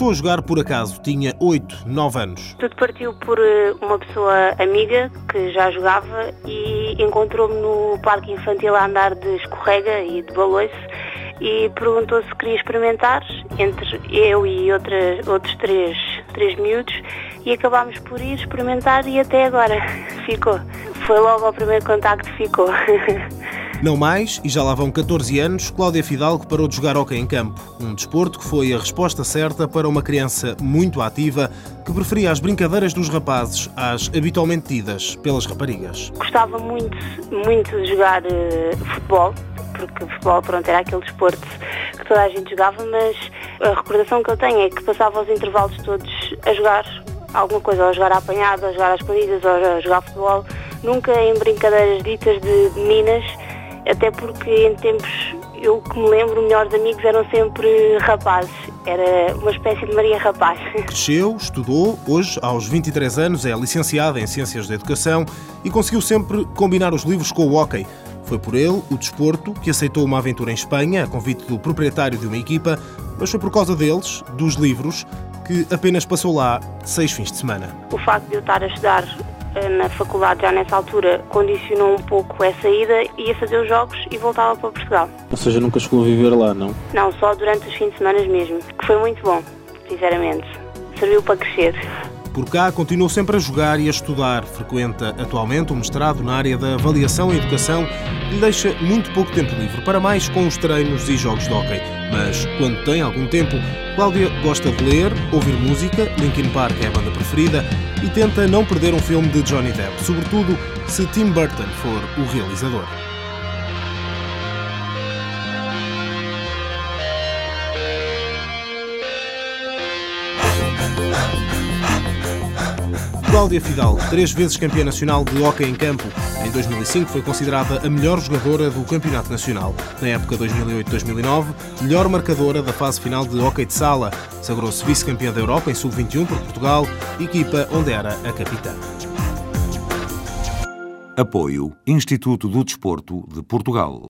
Começou a jogar por acaso, tinha 8, 9 anos. Tudo partiu por eh, uma pessoa amiga que já jogava e encontrou-me no parque infantil a andar de escorrega e de baloiço e perguntou se queria experimentar entre eu e outras, outros três, três miúdos e acabámos por ir experimentar e até agora ficou. Foi logo ao primeiro contacto ficou. Não mais, e já lá vão 14 anos, Cláudia Fidalgo parou de jogar hóquei em campo. Um desporto que foi a resposta certa para uma criança muito ativa que preferia as brincadeiras dos rapazes às habitualmente tidas pelas raparigas. Gostava muito, muito de jogar uh, futebol, porque futebol pronto, era aquele desporto que toda a gente jogava, mas a recordação que eu tenho é que passava os intervalos todos a jogar alguma coisa, ou a jogar à apanhada, ou a jogar às escondidas, ou a jogar futebol, nunca em brincadeiras ditas de meninas até porque em tempos, eu que me lembro, melhores amigos eram sempre rapazes. Era uma espécie de Maria Rapaz. Cresceu, estudou, hoje, aos 23 anos, é licenciada em Ciências da Educação e conseguiu sempre combinar os livros com o hockey. Foi por ele, o desporto, que aceitou uma aventura em Espanha, a convite do proprietário de uma equipa, mas foi por causa deles, dos livros, que apenas passou lá seis fins de semana. O facto de eu estar a estudar eh, na faculdade já nessa altura condicionou um pouco essa ida, ia fazer os jogos e voltava para Portugal. Ou seja, nunca chegou a viver lá, não? Não, só durante os fins de semana mesmo, que foi muito bom, sinceramente. Serviu para crescer. Por cá, continuou sempre a jogar e a estudar. Frequenta atualmente um mestrado na área da avaliação e educação e deixa muito pouco tempo livre para mais com os treinos e jogos de hóquei. Mas, quando tem algum tempo, Cláudia gosta de ler, ouvir música, Linkin Park é a banda preferida e tenta não perder um filme de Johnny Depp, sobretudo se Tim Burton for o realizador. Cláudia Fidalgo, três vezes campeã nacional de hóquei em campo. Em 2005 foi considerada a melhor jogadora do Campeonato Nacional. Na época 2008-2009, melhor marcadora da fase final de hóquei de sala. Sagrou-se vice-campeã da Europa em sub-21 por Portugal, equipa onde era a capitã. Apoio Instituto do Desporto de Portugal.